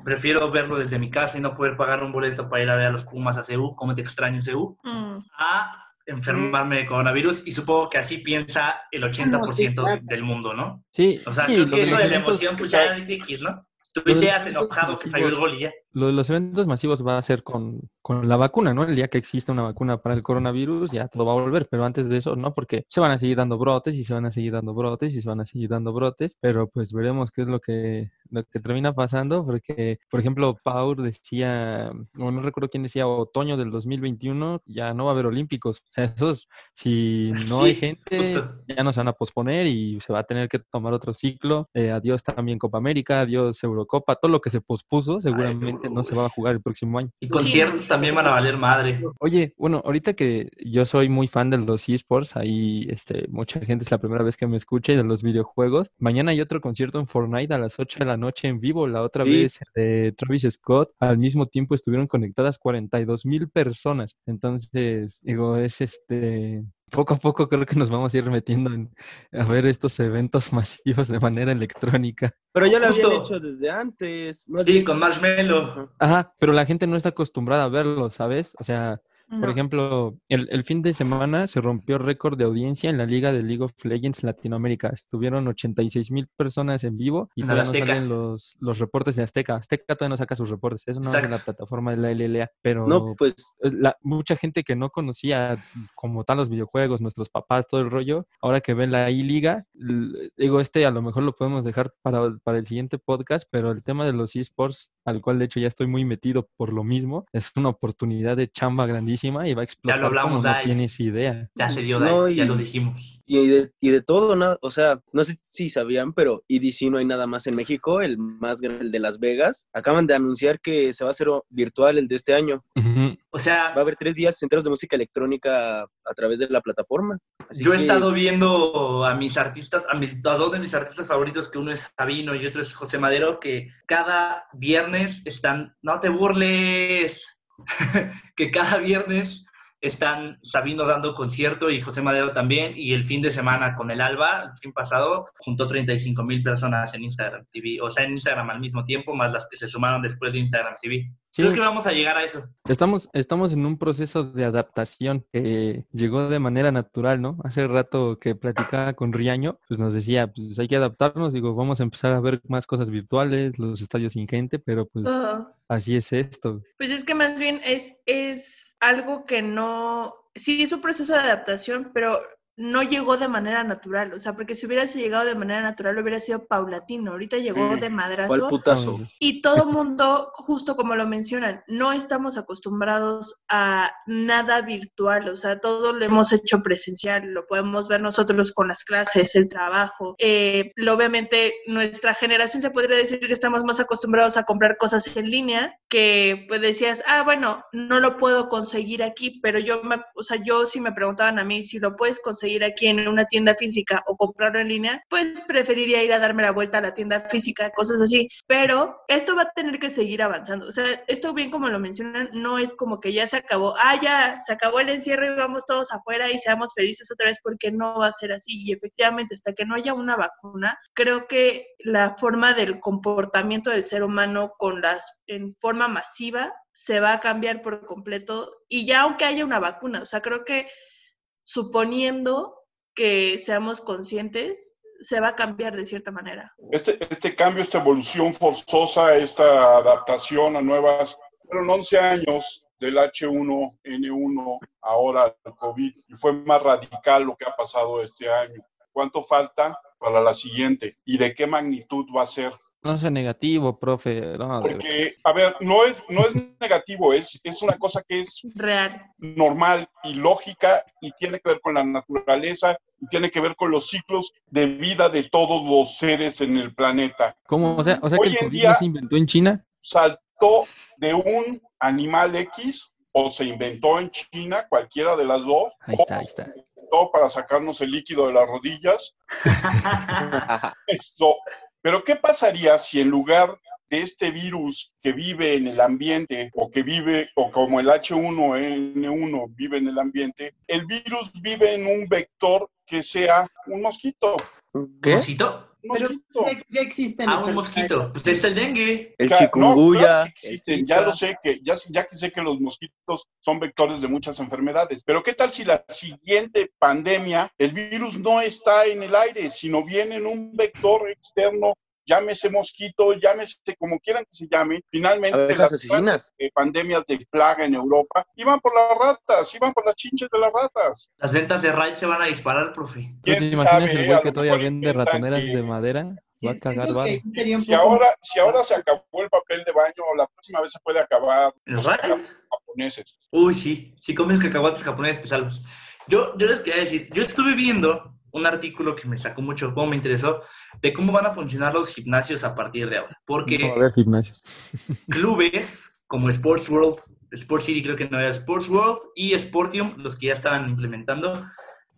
prefiero verlo desde mi casa y no poder pagar un boleto para ir a ver a los Pumas a CEU, como te extraño CEU, Mm. a enfermarme de coronavirus y supongo que así piensa el 80% claro. del mundo, ¿no? Sí, O sea, sí, creo lo que de eso los de la emoción, pues ya X, ¿no? Tú ideas enojado que falló el gol y ya. Lo de los eventos masivos va a ser con, con la vacuna, ¿no? El día que exista una vacuna para el coronavirus, ya todo va a volver, pero antes de eso, no, porque se van a seguir dando brotes y se van a seguir dando brotes y se van a seguir dando brotes, pero pues veremos qué es lo que, lo que termina pasando, porque, por ejemplo, Paul decía, o no recuerdo quién decía, otoño del 2021, ya no va a haber olímpicos. O sea, esos, si no hay gente, justo. ya no se van a posponer y se va a tener que tomar otro ciclo. Eh, adiós también Copa América, adiós Eurocopa, todo lo que se pospuso seguramente no se va a jugar el próximo año. Y conciertos también van a valer madre. Oye, bueno, ahorita que yo soy muy fan de los esports, ahí este, mucha gente es la primera vez que me escucha y de los videojuegos. Mañana hay otro concierto en Fortnite a las 8 de la noche en vivo, la otra Sí. vez de Travis Scott. Al mismo tiempo estuvieron conectadas 42 mil personas. Entonces, digo, es este... Poco a poco creo que nos vamos a ir metiendo en, a ver estos eventos masivos de manera electrónica. Pero ya lo habían Justo. hecho desde antes. más Sí, bien- con Marshmello. Ajá, pero la gente no está acostumbrada a verlo, ¿sabes? O sea, Por ejemplo, el, el fin de semana se rompió récord de audiencia en la Liga de League of Legends Latinoamérica. Estuvieron 86 mil personas en vivo y todavía no salen los, los reportes de Azteca. Azteca todavía no saca sus reportes. Eso no es de la Exacto. plataforma de la LLA. Pero No, pues eh, la, mucha gente que no conocía como tal los videojuegos, nuestros papás, todo el rollo, ahora que ven la I-Liga, digo, este a lo mejor lo podemos dejar para, para el siguiente podcast, pero el tema de los esports, al cual de hecho ya estoy muy metido por lo mismo, es una oportunidad de chamba grandísima y va a explotar hablamos, como no tienes idea. Ya se dio, No, Dai, ya y- lo dijimos. Y de, y de todo, nada, o sea, no sé si sabían, pero EDC no hay nada más en México, el más grande, el de Las Vegas. Acaban de anunciar que se va a hacer virtual el de este año. Ujú. O sea, Va a haber tres días enteros de música electrónica a través de la plataforma. Así Yo he que- estado viendo a mis artistas, a, mis, a dos de mis artistas favoritos, que uno es Sabino y otro es José Madero, que cada viernes están, no te burles, que cada viernes están Sabino dando concierto y José Madero también, y el fin de semana con el Alba, el fin pasado, juntó 35 mil personas en Instagram TV, o sea, en Instagram al mismo tiempo, más las que se sumaron después de Instagram TV. Sí. Creo que vamos a llegar a eso. Estamos, estamos en un proceso de adaptación que llegó de manera natural, ¿no? Hace rato que platicaba con Riaño, pues nos decía, pues hay que adaptarnos, digo, vamos a empezar a ver más cosas virtuales, los estadios sin gente, pero pues así es esto. Pues es que más bien es, es algo que no, sí es un proceso de adaptación, pero no llegó de manera natural, o sea, porque si hubiese llegado de manera natural hubiera sido paulatino, ahorita llegó de ¿Cuál madrazo putazo? y todo mundo, justo como lo mencionan, no estamos acostumbrados a nada virtual, o sea, todo lo hemos hecho presencial, lo podemos ver nosotros con las clases, el trabajo. Eh, obviamente, nuestra generación se podría decir que estamos más acostumbrados a comprar cosas en línea, que pues decías, ah, bueno, no lo puedo conseguir aquí, pero yo, me, o sea, yo si me preguntaban a mí si lo puedes conseguir aquí en una tienda física o comprarlo en línea, pues preferiría ir a darme la vuelta a la tienda física, cosas así. Pero esto va a tener que seguir avanzando. O sea, esto bien como lo mencionan, no es como que ya se acabó, ah, ya se acabó el encierro y vamos todos afuera y seamos felices otra vez, porque no va a ser así. Y efectivamente, hasta que no haya una vacuna, creo que la forma del comportamiento del ser humano con las, en forma masiva se va a cambiar por completo. Y ya aunque haya una vacuna, o sea, creo que suponiendo que seamos conscientes, se va a cambiar de cierta manera. Este, este cambio, esta evolución forzosa, esta adaptación a nuevas, fueron 11 años del H1N1 ahora al COVID y fue más radical lo que ha pasado este año. ¿Cuánto falta para la siguiente? ¿Y de qué magnitud va a ser? No sea negativo, profe. No, Porque, a ver, no es, no es negativo, es, es una cosa que es Real. normal y lógica y tiene que ver con la naturaleza y tiene que ver con los ciclos de vida de todos los seres en el planeta. ¿Cómo? O sea, o sea que Hoy el en COVID día- se inventó en China. Saltó de un animal X o se inventó en China, cualquiera de las dos, Ahí o está, ahí está. Inventó para sacarnos el líquido de las rodillas. Esto, pero ¿qué pasaría si en lugar de este virus que vive en el ambiente o que vive, o como el H1N1 vive en el ambiente, el virus vive en un vector que sea un mosquito? ¿Qué? ¿Mosquito? Un Pero mosquito. ya, ya existen Ah, un mosquito. Pues está el dengue. El no, chikungunya. claro el existen, ya lo sé que ya, ya que sé que los mosquitos son vectores de muchas enfermedades, pero qué tal si la siguiente pandemia el virus no está en el aire, sino viene en un vector externo, llámese mosquito, llámese como quieran que se llame. Finalmente las asesinas. eh, pandemias de plaga en Europa iban por las ratas, iban por las chinches de las ratas. Las ventas de Raid se van a disparar, profe. ¿Tú te ¿Quién imaginas sabe? el A güey que todavía vende ratoneras que- de madera? Sí, Va a cagar un Si ahora, si ahora se acabó el papel de baño, la próxima vez se puede acabar ¿El los Raid? japoneses. Uy, sí. Si comes cacahuates japoneses, te salvas. Yo, yo les quería decir, yo estuve viendo un artículo que me sacó mucho, cómo me interesó, de cómo van a funcionar los gimnasios a partir de ahora. Porque No a gimnasios. clubes como Sports World, Sports City creo que no era Sports World y Sportium, los que ya estaban implementando,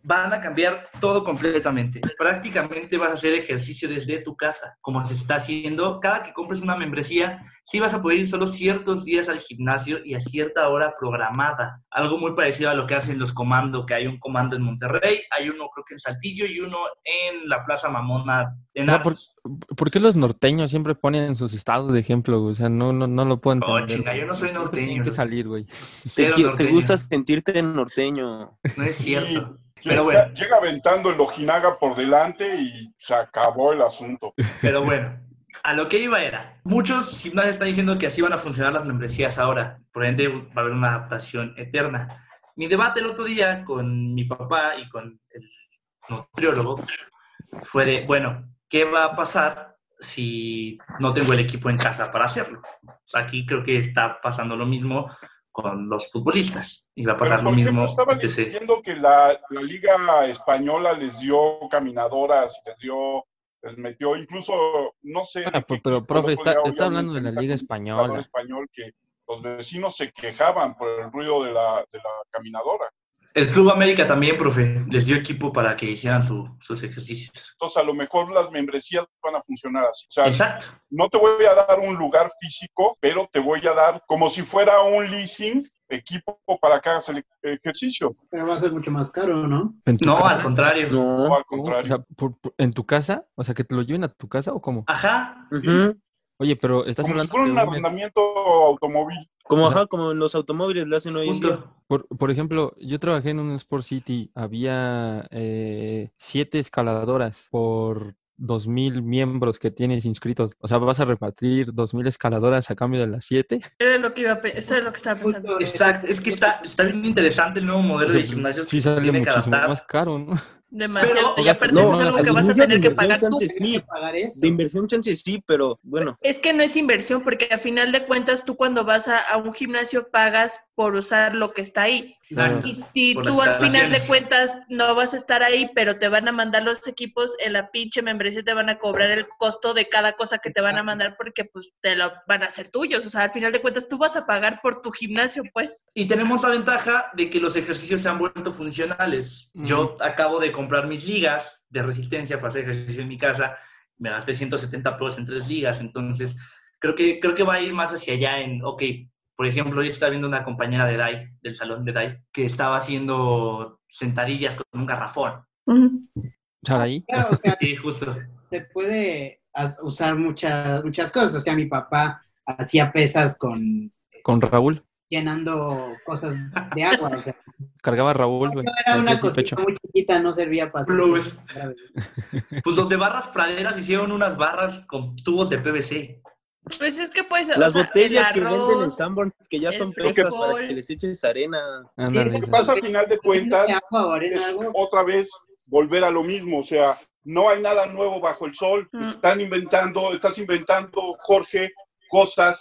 van a cambiar todo completamente. Prácticamente vas a hacer ejercicio desde tu casa, como se está haciendo. Cada que compres una membresía, sí vas a poder ir solo ciertos días al gimnasio y a cierta hora programada. Algo muy parecido a lo que hacen los comandos, que hay un comando en Monterrey, hay uno creo que en Saltillo y uno en la Plaza Mamona en O sea, ¿por, qué los norteños siempre ponen en sus estados de ejemplo? O sea, no, no, no lo puedo Oh, entender. chinga, yo no soy norteño, Tienen que salir, güey. Te, te gusta sentirte norteño. No es cierto. Pero llega- bueno. Llega aventando el Ojinaga por delante y se acabó el asunto. Pero bueno, a lo que iba era, muchos gimnasios están diciendo que así van a funcionar las membresías ahora, por ende va a haber una adaptación eterna. Mi debate el otro día con mi papá y con el nutriólogo fue de, bueno, ¿qué va a pasar si no tengo el equipo en casa para hacerlo? Aquí creo que está pasando lo mismo con los futbolistas y va a pasar Pero, lo ejemplo, mismo. estaba etc. leyendo que la, la Liga Española les dio caminadoras, les dio, les metió incluso, no sé. Ah, pero, pero, profe, está, está hablando de la Liga Española. español que los vecinos se quejaban por el ruido de la, de la caminadora. El Club América también, profe, les dio equipo para que hicieran su- sus ejercicios. Entonces, a lo mejor las membresías van a funcionar así. O sea, Exacto. no te voy a dar un lugar físico, pero te voy a dar como si fuera un leasing equipo para que hagas el ejercicio. Pero va a ser mucho más caro, ¿no? ¿En tu No, casa? al contrario. No. al ¿Cómo? O contrario. sea, por- por- ¿en tu casa? O sea, que te lo lleven a tu casa o cómo? Ajá. Ujú. Oye, pero estás como si hablando fuera de un un- arrendamiento automóvil. Como, O sea- ajá, como en los automóviles le hacen hoy en día. Por, por ejemplo, yo trabajé en un Sport City, había eh, siete escaladoras por 2.000 miembros que tienes inscritos? O sea, ¿vas a repartir 2.000 escaladoras a cambio de las 7? Era lo que iba a eso es lo que estaba pensando. Justo, Exacto, es que está, está bien interesante el nuevo modelo de gimnasios sí que se sale tiene que muchísimo más caro, ¿no? Demasiado. Pero- y aparte No, eso es algo al que vas a tener que pagar tú. sí. Pagar eso. De inversión chance sí, pero bueno. Es que no es inversión porque a final de cuentas tú cuando vas a, a un gimnasio pagas por usar lo que está ahí. Claro. Y si tú al final de cuentas no vas a estar ahí, pero te van a mandar los equipos, en la pinche membresía te van a cobrar el costo de cada cosa que te van a mandar porque pues te lo van a hacer tuyos. O sea, al final de cuentas tú vas a pagar por tu gimnasio, pues. Y tenemos la ventaja de que los ejercicios se han vuelto funcionales. Mm. Yo acabo de comprar mis ligas de resistencia para hacer ejercicio en mi casa. Me gasté 170 pesos en tres ligas. Entonces, creo que, creo que va a ir más hacia allá en, ok, por ejemplo, yo estaba viendo una compañera de DAI, del salón de DAI, que estaba haciendo sentadillas con un garrafón. Saraí. Claro, o sea, Sí, justo. se puede usar muchas, muchas cosas. O sea, mi papá hacía pesas con Con Raúl. llenando cosas de agua. O sea, Cargaba a Raúl, güey. era una cosita muy chiquita, no servía para hacer. Pues los de barras praderas hicieron unas barras con tubos de PVC. Pues es que pues, o Las sea, botellas el que venden en arroz, Sanborn, que ya son pesas para que les eches arena. Ándale. Lo que pasa a final de cuentas o es otra vez volver a lo mismo, o sea, no hay nada nuevo bajo el sol. Mm. Están inventando, estás inventando, Jorge, cosas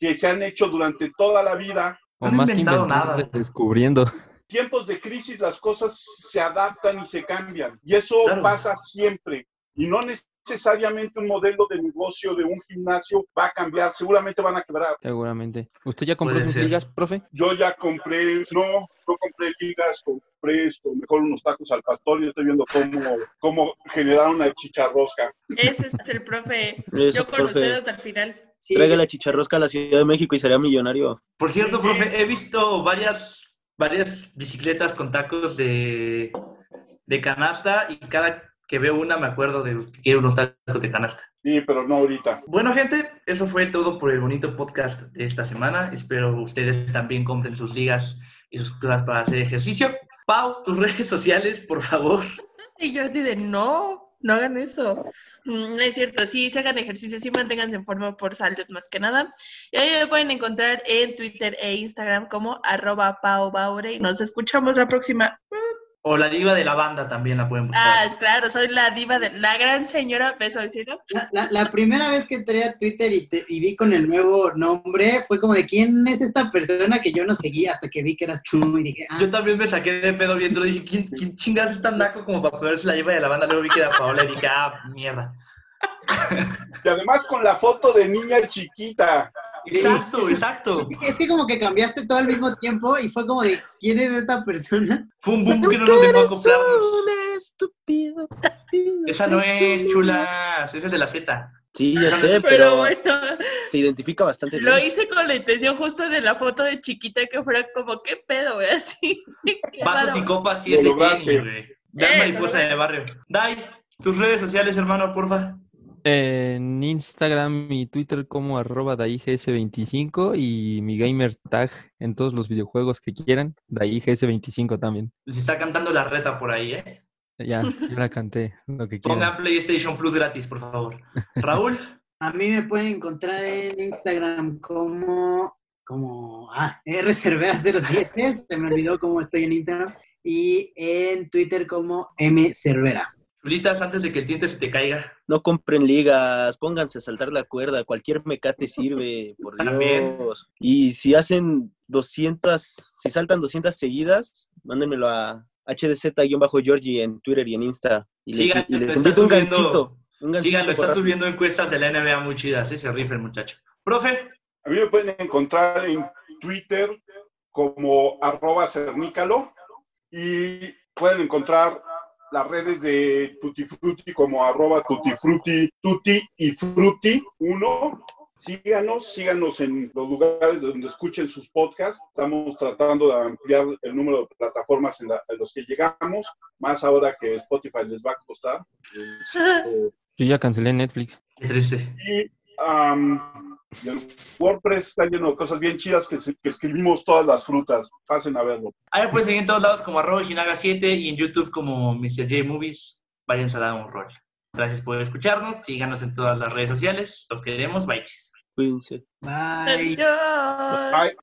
que se han hecho durante toda la vida. O No han más que inventado inventando, nada. descubriendo. Tiempos de crisis las cosas se adaptan y se cambian. Y eso Claro. pasa siempre. Y no necesariamente un modelo de negocio de un gimnasio va a cambiar. Seguramente van a quebrar. Seguramente. ¿Usted ya compró sus ser. ligas, profe? Yo ya compré, no, no compré ligas, compré esto, mejor unos tacos al pastor y estoy viendo cómo, cómo generar una chicharrosca. Ese es el profe. Eso, Yo con profe. ustedes hasta el final. Sí, Traiga la chicharrosca a la Ciudad de México y sería millonario. Por cierto, profe, he visto varias, varias bicicletas con tacos de, de canasta y cada que veo una me acuerdo de que quiero unos tacos de canasta. Sí, pero no ahorita. Bueno, gente, eso fue todo por el bonito podcast de esta semana. Espero ustedes también compren sus ligas y sus cosas para hacer ejercicio. Pau, tus redes sociales, por favor. Y yo así de, no, no hagan eso. Mm, No es cierto, sí, se hagan ejercicio, sí manténganse en forma por salud más que nada. Y ahí me pueden encontrar en Twitter e Instagram como arroba paubaure. Y nos escuchamos la próxima. O la diva de la banda también la pueden buscar. Ah, es claro, soy la diva de la gran señora Beso al cielo. La, la- la primera vez que entré a Twitter y, te- y vi con el nuevo nombre fue como de quién es esta persona que yo no seguía hasta que vi que eras tú y dije, ah, Yo también me saqué de pedo viendo, dije, ¿quién, quién chingas es tan naco como para ponerse la diva de la banda? Luego vi que era Paola y dije, ah, mierda. Y además con la foto de niña chiquita. Exacto, exacto. es que como que cambiaste todo al mismo tiempo y fue como de quién es esta persona. Fue un boom que no nos dejó comprarnos. estúpido. Esa no es, chulas. Esa es de la Z. Sí, ya sé, Pero pero bueno, te identifica bastante lo bien. hice con la intención justo de la foto de chiquita que fuera como, ¿qué pedo, güey? Así. Vasos y copas y Lo es de Eh, mariposa lo de barrio. Dai, tus redes sociales, hermano, porfa. En Instagram y Twitter como arroba DaiGS25 y mi gamer tag en todos los videojuegos que quieran, DaiGS25 también. Se está cantando la reta por ahí, ¿eh? Ya, ya la canté, lo que quieran. Pongan PlayStation Plus gratis, por favor. Raúl, A mí me pueden encontrar en Instagram como, como, ah, rcervera07, se me olvidó cómo estoy en Instagram, y en Twitter como mcervera. Chulitas, antes de que el tinte se te caiga. No compren ligas, pónganse a saltar la cuerda, cualquier mecate sirve, por También. Dios. Y si hacen 200, si saltan 200 seguidas, mándenmelo a HDZ-Georgie en Twitter y en Insta. Y les, Síganlo, y les está un subiendo- gancito. Un gancito Síganlo, está subiendo encuestas de la NBA muy chidas, ¿eh? Se rifa el muchacho. Profe, A mí me pueden encontrar en Twitter como arroba cernícalo y pueden encontrar las redes de Tutti Frutti como arroba Tutti Frutti, Tutti y Frutti 1. Síganos, síganos en los lugares donde escuchen sus podcasts. Estamos tratando de ampliar el número de plataformas en, la- en los que llegamos, más ahora que Spotify les va a costar. Este, Yo ya cancelé Netflix. qué triste. y am, y el WordPress está lleno de cosas bien chidas que, escribimos todas las frutas. Pasen a verlo. Ahí me pueden seguir en todos lados como arroba Jinaga7 y en YouTube como Mr. J Movies. Váyanse a dar un rol. Gracias por escucharnos. Síganos en todas las redes sociales. Los queremos. Bye. Cuídense. Bye. Adiós. Bye.